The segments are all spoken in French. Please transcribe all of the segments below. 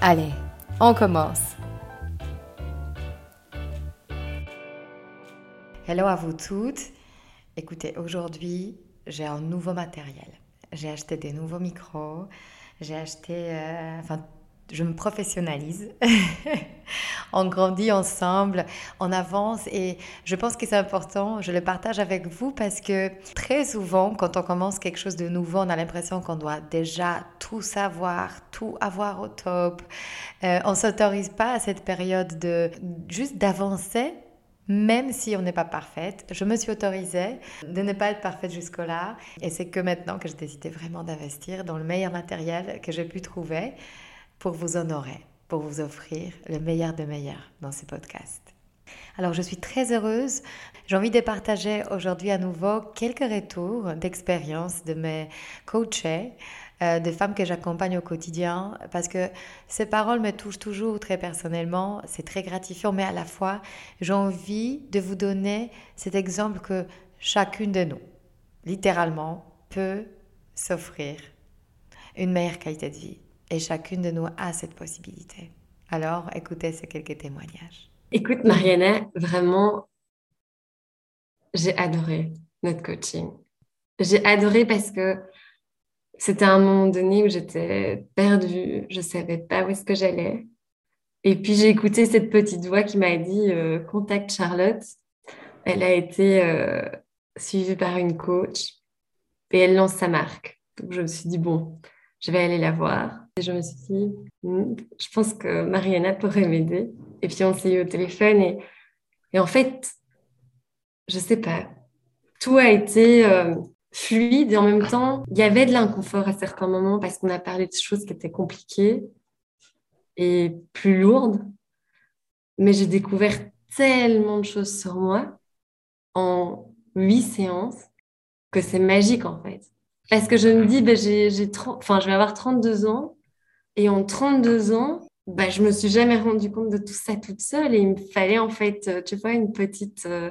Allez, on commence. Hello à vous toutes. Écoutez, aujourd'hui, j'ai un nouveau matériel. J'ai acheté des nouveaux micros. J'ai acheté, euh, je me professionnalise. on grandit ensemble, on avance et je pense que c'est important, je le partage avec vous parce que très souvent, quand on commence quelque chose de nouveau, on a l'impression qu'on doit déjà tout savoir, tout avoir au top. Euh, on s'autorise pas à cette période de juste d'avancer même si on n'est pas parfaite. Je me suis autorisée de ne pas être parfaite jusque-là. Et c'est que maintenant que j'ai décidé vraiment d'investir dans le meilleur matériel que j'ai pu trouver pour vous honorer, pour vous offrir le meilleur de meilleur dans ce podcast. Alors je suis très heureuse. J'ai envie de partager aujourd'hui à nouveau quelques retours d'expérience de mes coachés, euh, de femmes que j'accompagne au quotidien, parce que ces paroles me touchent toujours très personnellement. C'est très gratifiant, mais à la fois, j'ai envie de vous donner cet exemple que chacune de nous, littéralement, peut s'offrir une meilleure qualité de vie. Et chacune de nous a cette possibilité. Alors, écoutez ces quelques témoignages. Écoute, Mariana, vraiment, j'ai adoré notre coaching. J'ai adoré parce que c'était un moment donné où j'étais perdue, je ne savais pas où est-ce que j'allais. Et puis j'ai écouté cette petite voix qui m'a dit euh, contacte Charlotte. Elle a été euh, suivie par une coach et elle lance sa marque. Donc je me suis dit bon, je vais aller la voir. Et je me suis dit, je pense que Mariana pourrait m'aider. Et puis on s'est eu au téléphone et, et, en fait, je sais pas, tout a été euh, fluide et en même temps, il y avait de l'inconfort à certains moments parce qu'on a parlé de choses qui étaient compliquées et plus lourdes. Mais j'ai découvert tellement de choses sur moi en huit séances que c'est magique en fait. Parce que je me dis, ben, j'ai, enfin, je vais avoir 32 ans et en 32 ans, bah, je me suis jamais rendu compte de tout ça toute seule et il me fallait en fait, euh, tu vois, une petite, euh,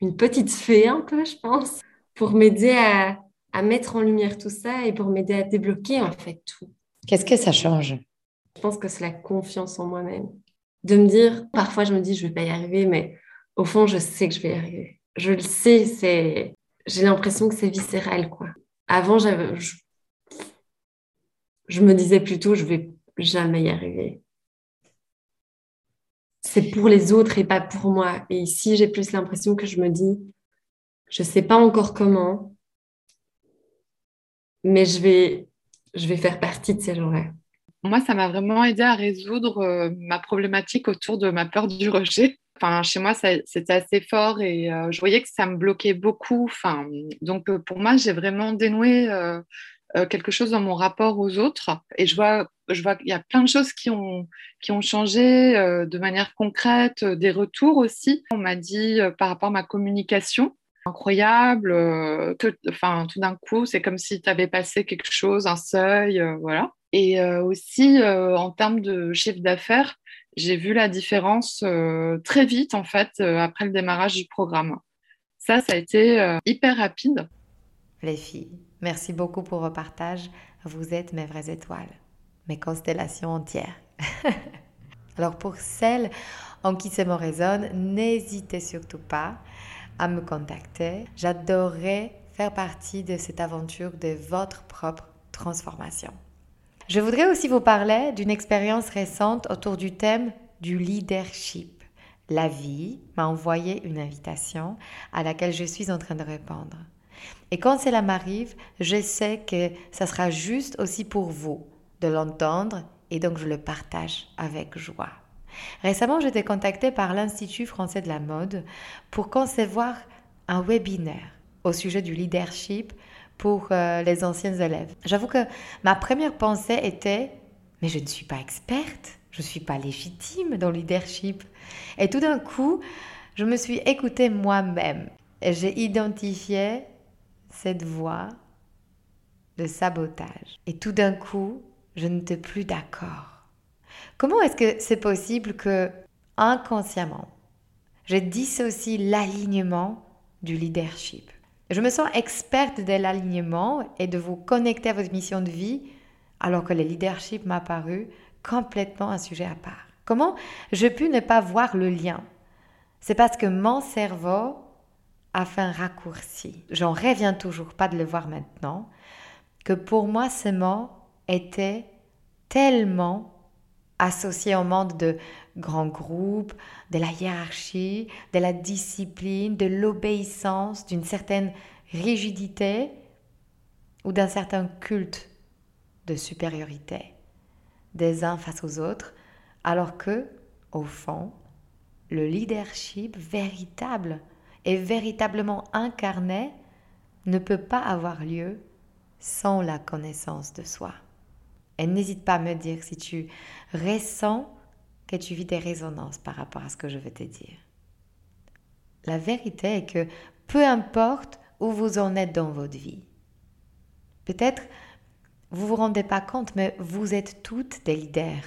une petite fée un peu, je pense, pour m'aider à, à mettre en lumière tout ça et pour m'aider à débloquer en fait tout. Qu'est-ce que ça change? Je pense que c'est la confiance en moi-même. De me dire, parfois je me dis, je vais pas y arriver, mais au fond, je sais que je vais y arriver. Je le sais, c'est, j'ai l'impression que c'est viscéral, quoi. Avant, j'avais, je, me disais plutôt, je vais jamais y arriver. C'est pour les autres et pas pour moi. Et ici, j'ai plus l'impression que je me dis, je sais pas encore comment, mais je vais, je vais faire partie de ces gens-là. Moi, ça m'a vraiment aidé à résoudre euh, ma problématique autour de ma peur du rejet. Enfin, chez moi, c'était assez fort et euh, je voyais que ça me bloquait beaucoup. Enfin, donc, euh, pour moi, j'ai vraiment dénoué quelque chose dans mon rapport aux autres. Et je vois, je vois qu'il y a plein de choses qui ont, qui ont changé de manière concrète, des retours aussi. On m'a dit par rapport à ma communication, incroyable, enfin, tout d'un coup, c'est comme si tu avais passé quelque chose, un seuil, voilà. Et euh, aussi, euh, en termes de chiffre d'affaires, j'ai vu la différence euh, très vite, en fait, après le démarrage du programme. Ça, ça a été hyper rapide. Les filles, merci beaucoup pour vos partages. Vous êtes mes vraies étoiles, mes constellations entières. Alors pour celles en qui ce mot résonne, n'hésitez surtout pas à me contacter. J'adorerais faire partie de cette aventure de votre propre transformation. Je voudrais aussi vous parler d'une expérience récente autour du thème du leadership. La vie m'a envoyé une invitation à laquelle je suis en train de répondre. Et quand cela m'arrive, je sais que ça sera juste aussi pour vous de l'entendre et donc je le partage avec joie. Récemment, j'étais contactée par l'Institut français de la mode pour concevoir un webinaire au sujet du leadership pour euh, les anciens élèves. J'avoue que ma première pensée était, mais je ne suis pas experte, je ne suis pas légitime dans le leadership. Et tout d'un coup, je me suis écoutée moi-même et j'ai identifié cette voix de sabotage. Et tout d'un coup, je n'étais plus d'accord. Comment est-ce que c'est possible que inconsciemment, je dissocie l'alignement du leadership? Je me sens experte de l'alignement et de vous connecter à votre mission de vie alors que le leadership m'a paru complètement un sujet à part. Comment je pu ne pas voir le lien? C'est parce que mon cerveau a raccourci. J'en reviens toujours pas de le voir maintenant, que pour moi ce mot était tellement associé au monde de grands groupes, de la hiérarchie, de la discipline, de l'obéissance, d'une certaine rigidité ou d'un certain culte de supériorité des uns face aux autres, alors que, au fond, le leadership véritable et véritablement incarné ne peut pas avoir lieu sans la connaissance de soi. Et n'hésite pas à me dire si tu ressens que tu vis des résonances par rapport à ce que je veux te dire. La vérité est que peu importe où vous en êtes dans votre vie, peut-être vous vous rendez pas compte, mais vous êtes toutes des leaders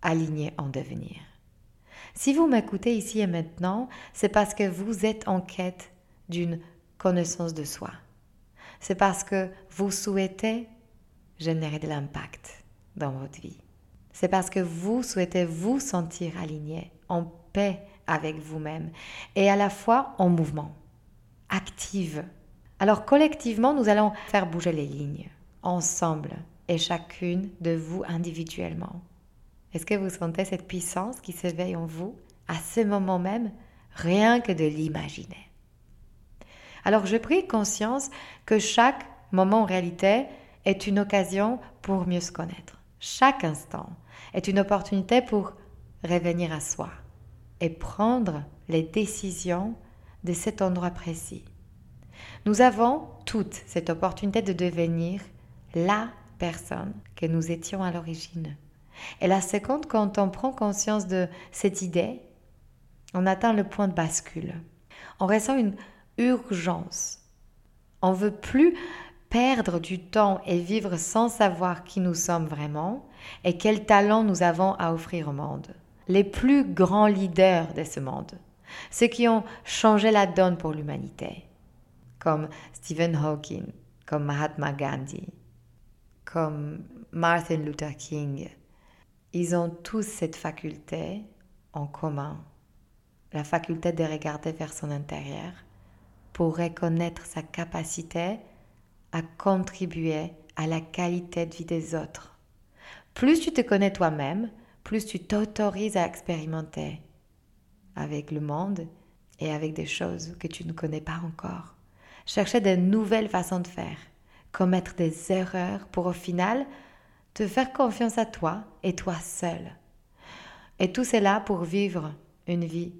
alignés en devenir. Si vous m'écoutez ici et maintenant, c'est parce que vous êtes en quête d'une connaissance de soi. C'est parce que vous souhaitez générer de l'impact dans votre vie. C'est parce que vous souhaitez vous sentir aligné, en paix avec vous-même et à la fois en mouvement, active. Alors collectivement, nous allons faire bouger les lignes, ensemble et chacune de vous individuellement. Est-ce que vous sentez cette puissance qui s'éveille en vous à ce moment même, rien que de l'imaginer Alors je pris conscience que chaque moment en réalité est une occasion pour mieux se connaître. Chaque instant est une opportunité pour revenir à soi et prendre les décisions de cet endroit précis. Nous avons toute cette opportunité de devenir la personne que nous étions à l'origine. Et la seconde, quand on prend conscience de cette idée, on atteint le point de bascule. On ressent une urgence. On veut plus perdre du temps et vivre sans savoir qui nous sommes vraiment et quels talents nous avons à offrir au monde. Les plus grands leaders de ce monde, ceux qui ont changé la donne pour l'humanité, comme Stephen Hawking, comme Mahatma Gandhi, comme Martin Luther King, ils ont tous cette faculté en commun, la faculté de regarder vers son intérieur pour reconnaître sa capacité à contribuer à la qualité de vie des autres. Plus tu te connais toi-même, plus tu t'autorises à expérimenter avec le monde et avec des choses que tu ne connais pas encore. Chercher de nouvelles façons de faire, commettre des erreurs pour au final te faire confiance à toi et toi seul. Et tout cela pour vivre une vie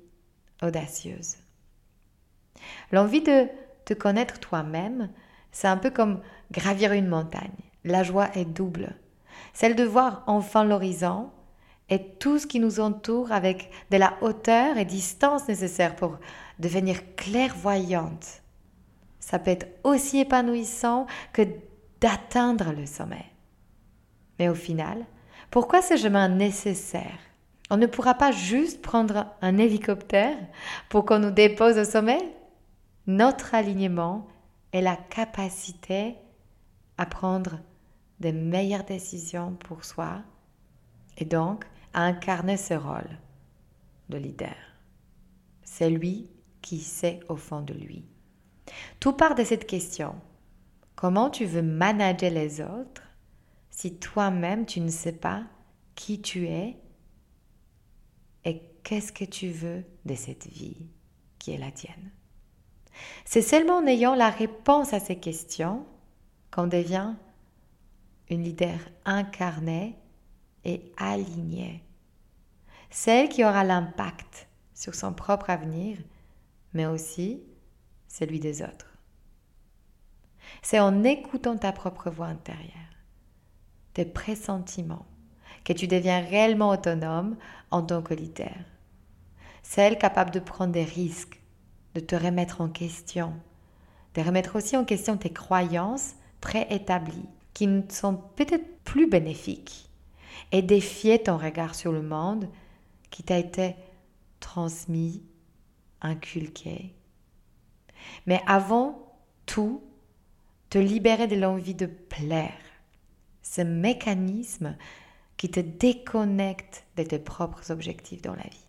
audacieuse. L'envie de te connaître toi-même, c'est un peu comme gravir une montagne. La joie est double. Celle de voir enfin l'horizon et tout ce qui nous entoure avec de la hauteur et distance nécessaire pour devenir clairvoyante. Ça peut être aussi épanouissant que d'atteindre le sommet. Mais au final, pourquoi ce chemin nécessaire On ne pourra pas juste prendre un hélicoptère pour qu'on nous dépose au sommet? Notre alignement est la capacité à prendre de meilleures décisions pour soi et donc à incarner ce rôle de leader. C'est lui qui sait au fond de lui. Tout part de cette question. Comment tu veux manager les autres si toi-même tu ne sais pas qui tu es et qu'est-ce que tu veux de cette vie qui est la tienne. C'est seulement en ayant la réponse à ces questions qu'on devient une leader incarnée et alignée. Celle qui aura l'impact sur son propre avenir, mais aussi celui des autres. C'est en écoutant ta propre voix intérieure, tes pressentiments, que tu deviens réellement autonome en tant que leader. Celle capable de prendre des risques, de te remettre en question, de remettre aussi en question tes croyances préétablies qui ne sont peut-être plus bénéfiques et défier ton regard sur le monde qui t'a été transmis, inculqué. Mais avant tout, te libérer de l'envie de plaire, ce mécanisme qui te déconnecte de tes propres objectifs dans la vie.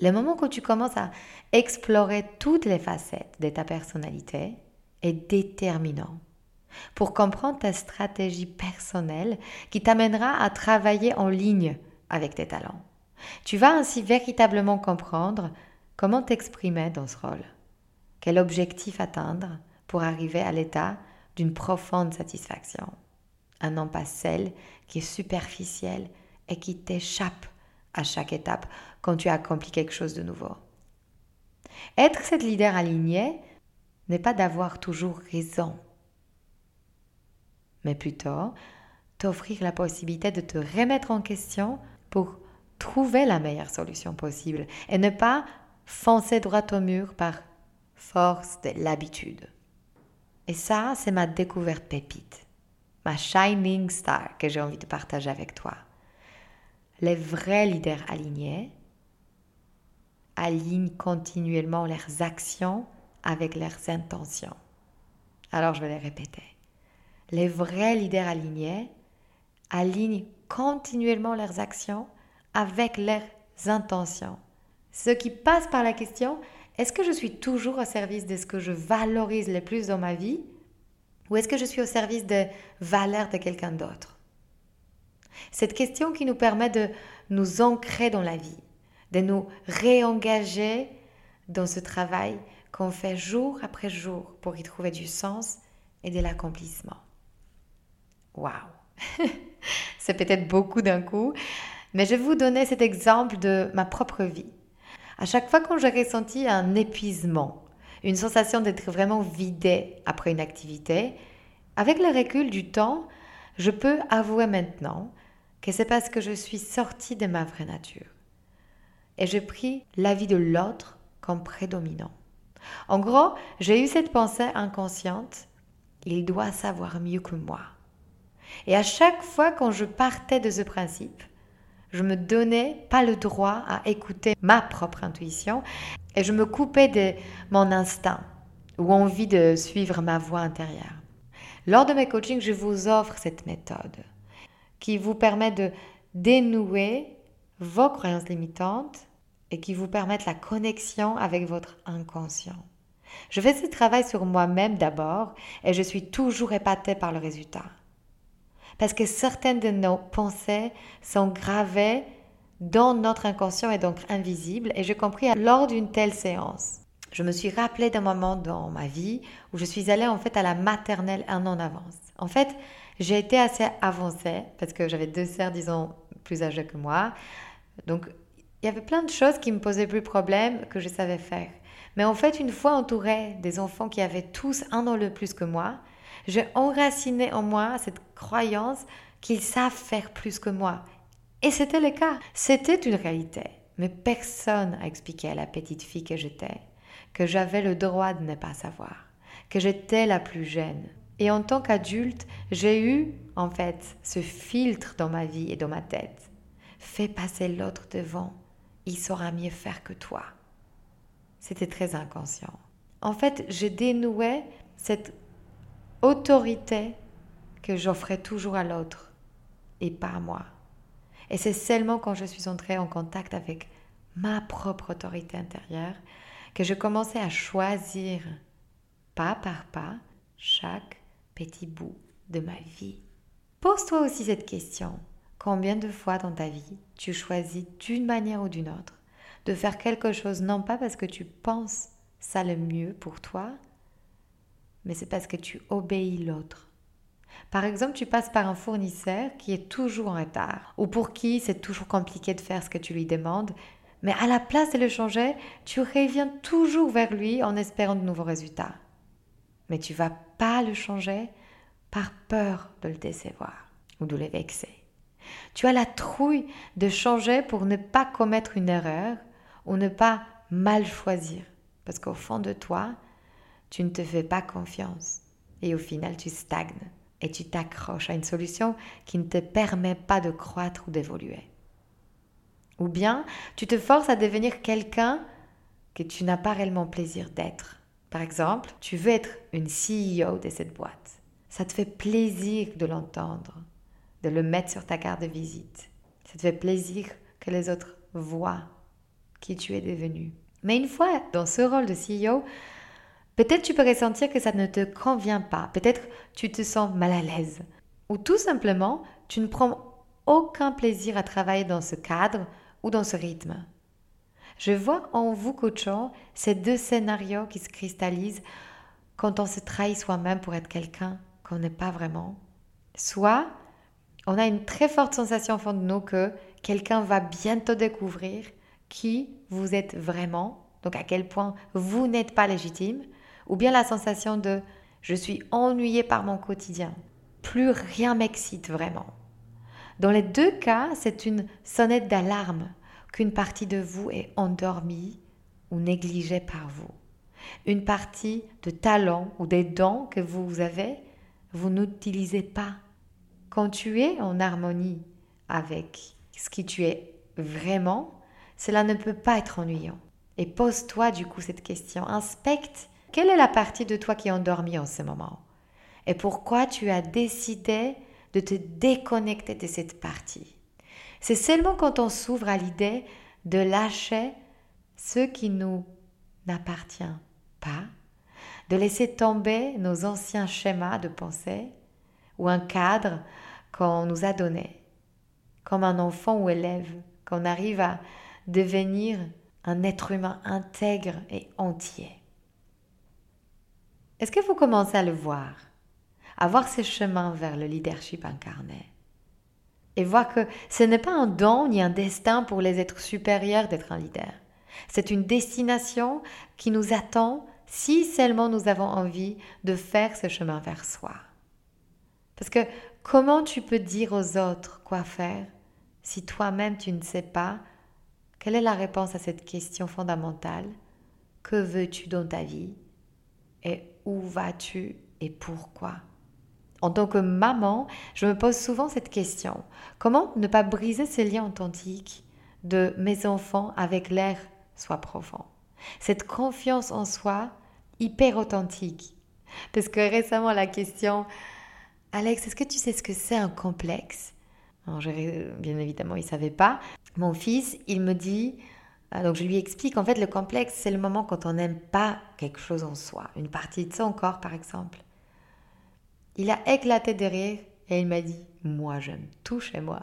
Le moment où tu commences à explorer toutes les facettes de ta personnalité est déterminant pour comprendre ta stratégie personnelle qui t'amènera à travailler en ligne avec tes talents. Tu vas ainsi véritablement comprendre comment t'exprimer dans ce rôle, quel objectif atteindre pour arriver à l'état d'une profonde satisfaction, un non pas celle qui est superficielle et qui t'échappe à chaque étape quand tu accomplis quelque chose de nouveau. Être cette leader alignée n'est pas d'avoir toujours raison, mais plutôt t'offrir la possibilité de te remettre en question pour trouver la meilleure solution possible et ne pas foncer droit au mur par force de l'habitude. Et ça, c'est ma découverte pépite, ma shining star que j'ai envie de partager avec toi. Les vrais leaders alignés alignent continuellement leurs actions avec leurs intentions. Alors je vais les répéter. Les vrais leaders alignés alignent continuellement leurs actions avec leurs intentions. Ce qui passe par la question, est-ce que je suis toujours au service de ce que je valorise le plus dans ma vie ou est-ce que je suis au service des valeurs de quelqu'un d'autre? Cette question qui nous permet de nous ancrer dans la vie, de nous réengager dans ce travail qu'on fait jour après jour pour y trouver du sens et de l'accomplissement. Waouh C'est peut-être beaucoup d'un coup, mais je vais vous donner cet exemple de ma propre vie. À chaque fois quand j'ai ressenti un épuisement, une sensation d'être vraiment vidé après une activité, avec le recul du temps, je peux avouer maintenant que c'est parce que je suis sortie de ma vraie nature. Et j'ai pris l'avis de l'autre comme prédominant. En gros, j'ai eu cette pensée inconsciente, il doit savoir mieux que moi. Et à chaque fois quand je partais de ce principe, je me donnais pas le droit à écouter ma propre intuition et je me coupais de mon instinct ou envie de suivre ma voix intérieure. Lors de mes coachings, je vous offre cette méthode qui vous permet de dénouer vos croyances limitantes et qui vous permettent la connexion avec votre inconscient. Je fais ce travail sur moi-même d'abord et je suis toujours épatée par le résultat parce que certaines de nos pensées sont gravées dans notre inconscient et donc invisibles. Et j'ai compris lors d'une telle séance. Je me suis rappelé d'un moment dans ma vie où je suis allée en fait à la maternelle un an en avance. En fait, j'ai été assez avancée parce que j'avais deux sœurs, disons, plus âgées que moi. Donc, il y avait plein de choses qui me posaient plus problème que je savais faire. Mais en fait, une fois entourée des enfants qui avaient tous un an le plus que moi, j'ai enraciné en moi cette croyance qu'ils savent faire plus que moi. Et c'était le cas. C'était une réalité. Mais personne n'a expliqué à la petite fille que j'étais que j'avais le droit de ne pas savoir, que j'étais la plus jeune. Et en tant qu'adulte, j'ai eu, en fait, ce filtre dans ma vie et dans ma tête. Fais passer l'autre devant, il saura mieux faire que toi. C'était très inconscient. En fait, je dénouais cette autorité que j'offrais toujours à l'autre et pas à moi. Et c'est seulement quand je suis entrée en contact avec ma propre autorité intérieure que je commençais à choisir pas par pas chaque petit bout de ma vie. Pose-toi aussi cette question. Combien de fois dans ta vie tu choisis d'une manière ou d'une autre de faire quelque chose non pas parce que tu penses ça le mieux pour toi, mais c'est parce que tu obéis l'autre. Par exemple, tu passes par un fournisseur qui est toujours en retard ou pour qui c'est toujours compliqué de faire ce que tu lui demandes, mais à la place de le changer, tu reviens toujours vers lui en espérant de nouveaux résultats. Mais tu vas pas le changer par peur de le décevoir ou de le vexer. Tu as la trouille de changer pour ne pas commettre une erreur ou ne pas mal choisir. Parce qu'au fond de toi, tu ne te fais pas confiance. Et au final, tu stagnes et tu t'accroches à une solution qui ne te permet pas de croître ou d'évoluer. Ou bien, tu te forces à devenir quelqu'un que tu n'as pas réellement plaisir d'être. Par exemple, tu veux être une CEO de cette boîte. Ça te fait plaisir de l'entendre, de le mettre sur ta carte de visite. Ça te fait plaisir que les autres voient qui tu es devenu. Mais une fois dans ce rôle de CEO, peut-être tu peux ressentir que ça ne te convient pas, peut-être tu te sens mal à l'aise, ou tout simplement tu ne prends aucun plaisir à travailler dans ce cadre ou dans ce rythme. Je vois en vous coachant ces deux scénarios qui se cristallisent quand on se trahit soi-même pour être quelqu'un qu'on n'est pas vraiment. Soit on a une très forte sensation au fond de nous que quelqu'un va bientôt découvrir qui vous êtes vraiment, donc à quel point vous n'êtes pas légitime, ou bien la sensation de je suis ennuyé par mon quotidien, plus rien m'excite vraiment. Dans les deux cas, c'est une sonnette d'alarme qu'une partie de vous est endormie ou négligée par vous. Une partie de talent ou des dons que vous avez, vous n'utilisez pas. Quand tu es en harmonie avec ce qui tu es vraiment, cela ne peut pas être ennuyant. Et pose-toi du coup cette question. Inspecte quelle est la partie de toi qui est endormie en ce moment? Et pourquoi tu as décidé de te déconnecter de cette partie? C'est seulement quand on s'ouvre à l'idée de lâcher ce qui nous n'appartient pas, de laisser tomber nos anciens schémas de pensée ou un cadre qu'on nous a donné, comme un enfant ou élève, qu'on arrive à devenir un être humain intègre et entier. Est-ce que vous commencez à le voir À voir ce chemin vers le leadership incarné et voir que ce n'est pas un don ni un destin pour les êtres supérieurs d'être un leader. C'est une destination qui nous attend si seulement nous avons envie de faire ce chemin vers soi. Parce que comment tu peux dire aux autres quoi faire si toi-même tu ne sais pas quelle est la réponse à cette question fondamentale? Que veux-tu dans ta vie? Et où vas-tu et pourquoi? En tant que maman, je me pose souvent cette question. Comment ne pas briser ces liens authentiques de mes enfants avec l'air soit profond? Cette confiance en soi hyper authentique. Parce que récemment, la question, Alex, est-ce que tu sais ce que c'est un complexe? Bien évidemment, il ne savait pas. Mon fils, il me dit, donc je lui explique, en fait, le complexe, c'est le moment quand on n'aime pas quelque chose en soi, une partie de son corps, par exemple. Il a éclaté de rire et il m'a dit, moi, j'aime tout chez moi.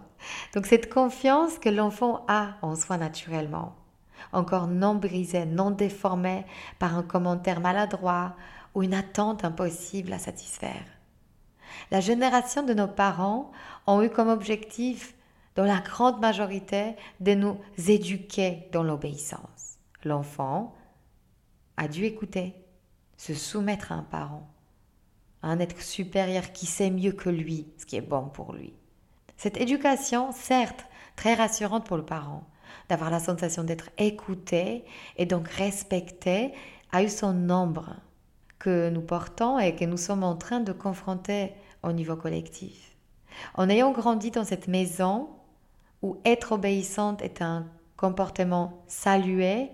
Donc cette confiance que l'enfant a en soi naturellement, encore non brisée, non déformée par un commentaire maladroit ou une attente impossible à satisfaire. La génération de nos parents ont eu comme objectif, dans la grande majorité, de nous éduquer dans l'obéissance. L'enfant a dû écouter, se soumettre à un parent, à un être supérieur qui sait mieux que lui ce qui est bon pour lui. Cette éducation, certes, très rassurante pour le parent, d'avoir la sensation d'être écouté et donc respecté, a eu son nombre que nous portons et que nous sommes en train de confronter au niveau collectif. En ayant grandi dans cette maison où être obéissante est un comportement salué,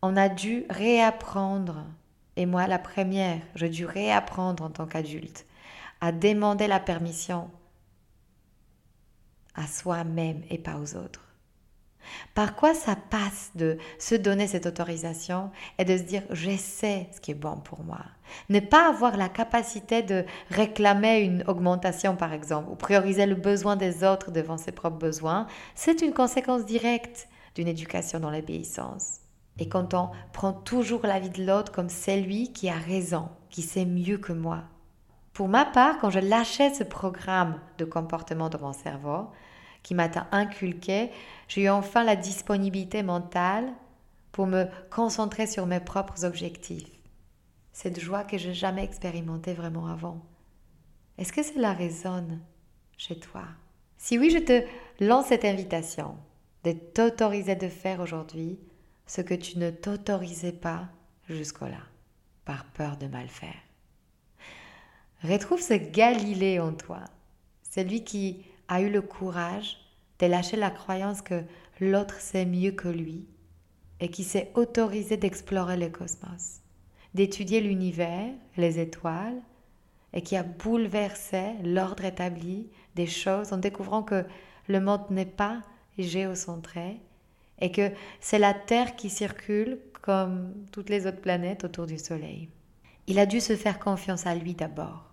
on a dû réapprendre, et moi la première, j'ai dû réapprendre en tant qu'adulte, à demander la permission à soi-même et pas aux autres. Par quoi ça passe de se donner cette autorisation et de se dire je sais ce qui est bon pour moi? Ne pas avoir la capacité de réclamer une augmentation par exemple ou prioriser le besoin des autres devant ses propres besoins, c'est une conséquence directe d'une éducation dans l'obéissance. Et quand on prend toujours la vie de l'autre comme celui qui a raison, qui sait mieux que moi. Pour ma part, quand je lâchais ce programme de comportement dans mon cerveau, qui m'a inculqué, j'ai eu enfin la disponibilité mentale pour me concentrer sur mes propres objectifs. Cette joie que je n'ai jamais expérimentée vraiment avant. Est-ce que cela résonne chez toi? Si oui, je te lance cette invitation de t'autoriser de faire aujourd'hui ce que tu ne t'autorisais pas jusqu'au-là, par peur de mal faire. Retrouve ce Galilée en toi, celui qui a eu le courage de lâcher la croyance que l'autre sait mieux que lui et qui s'est autorisé d'explorer le cosmos, d'étudier l'univers, les étoiles, et qui a bouleversé l'ordre établi des choses en découvrant que le monde n'est pas géocentré et que c'est la Terre qui circule comme toutes les autres planètes autour du Soleil. Il a dû se faire confiance à lui d'abord,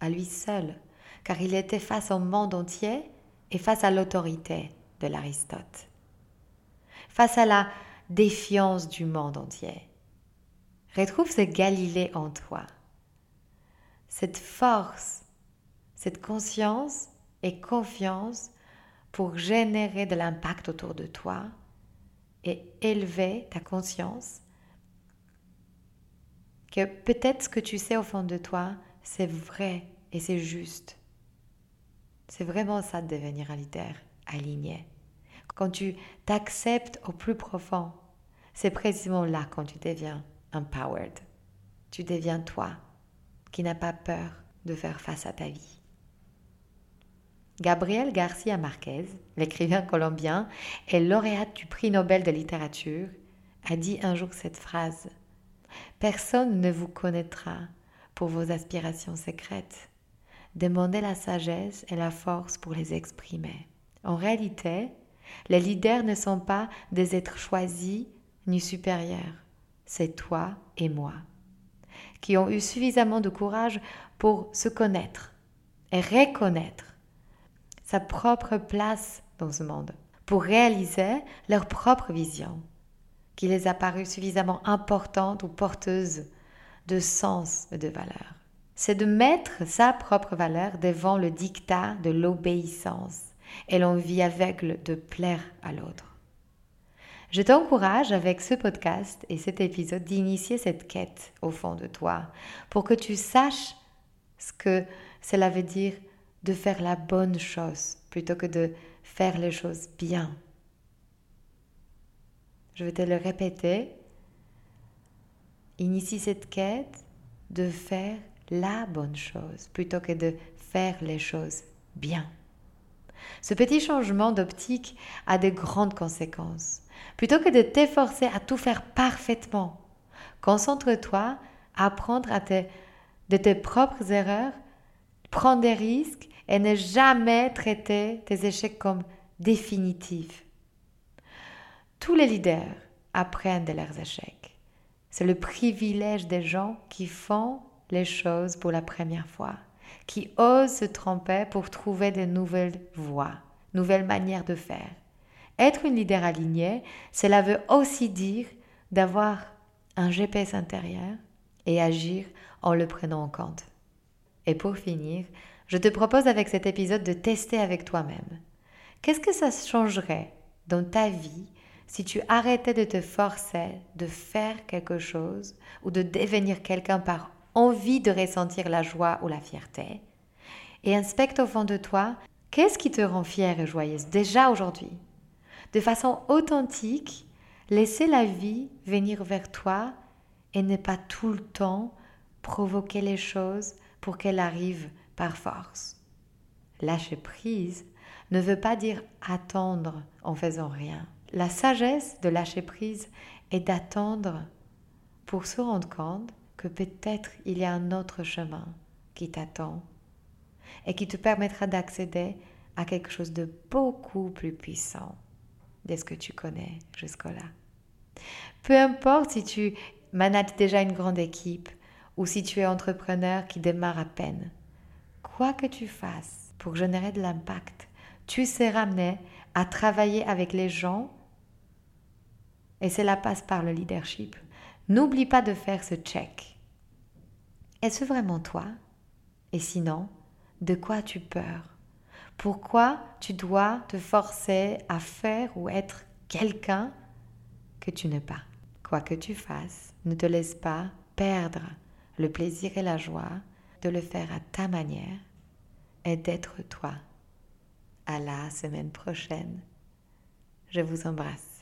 à lui seul, car il était face au monde entier et face à l'autorité de l'Aristote, face à la défiance du monde entier. Retrouve ce Galilée en toi, cette force, cette conscience et confiance pour générer de l'impact autour de toi et élever ta conscience que peut-être ce que tu sais au fond de toi, c'est vrai et c'est juste. C'est vraiment ça de devenir un leader aligné. Quand tu t'acceptes au plus profond, c'est précisément là quand tu deviens empowered. Tu deviens toi qui n'as pas peur de faire face à ta vie. Gabriel Garcia Marquez, l'écrivain colombien et lauréat du prix Nobel de littérature, a dit un jour cette phrase Personne ne vous connaîtra pour vos aspirations secrètes. Demandez la sagesse et la force pour les exprimer. En réalité, les leaders ne sont pas des êtres choisis ni supérieurs. C'est toi et moi qui ont eu suffisamment de courage pour se connaître et reconnaître sa propre place dans ce monde, pour réaliser leur propre vision, qui les a paru suffisamment importante ou porteuse de sens et de valeur. C'est de mettre sa propre valeur devant le dictat de l'obéissance et l'envie aveugle de plaire à l'autre. Je t'encourage avec ce podcast et cet épisode d'initier cette quête au fond de toi pour que tu saches ce que cela veut dire de faire la bonne chose plutôt que de faire les choses bien. Je vais te le répéter. Initie cette quête de faire la bonne chose plutôt que de faire les choses bien. Ce petit changement d'optique a de grandes conséquences. Plutôt que de t'efforcer à tout faire parfaitement, concentre-toi à apprendre à de tes propres erreurs, prendre des risques et ne jamais traiter tes échecs comme définitifs. Tous les leaders apprennent de leurs échecs. C'est le privilège des gens qui font les choses pour la première fois, qui osent se tromper pour trouver de nouvelles voies, nouvelles manières de faire. Être une leader alignée, cela veut aussi dire d'avoir un GPS intérieur et agir en le prenant en compte. Et pour finir, je te propose avec cet épisode de tester avec toi-même. Qu'est-ce que ça changerait dans ta vie si tu arrêtais de te forcer de faire quelque chose ou de devenir quelqu'un par envie de ressentir la joie ou la fierté et inspecte au fond de toi qu'est-ce qui te rend fière et joyeuse déjà aujourd'hui? De façon authentique, laisser la vie venir vers toi et ne pas tout le temps provoquer les choses pour qu'elles arrivent par force. Lâcher prise ne veut pas dire attendre en faisant rien. La sagesse de lâcher prise est d'attendre pour se rendre compte que peut-être il y a un autre chemin qui t'attend et qui te permettra d'accéder à quelque chose de beaucoup plus puissant. de ce que tu connais jusque-là. Peu importe si tu manages déjà une grande équipe ou si tu es entrepreneur qui démarre à peine, quoi que tu fasses pour générer de l'impact, tu seras amené à travailler avec les gens et cela passe par le leadership. N'oublie pas de faire ce check. Est-ce vraiment toi? Et sinon, de quoi as-tu peur? Pourquoi tu dois te forcer à faire ou être quelqu'un que tu n'es pas? Quoi que tu fasses, ne te laisse pas perdre le plaisir et la joie de le faire à ta manière et d'être toi. À la semaine prochaine. Je vous embrasse.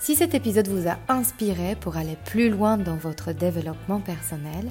Si cet épisode vous a inspiré pour aller plus loin dans votre développement personnel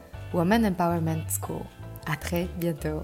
Woman Empowerment School. À très bientôt.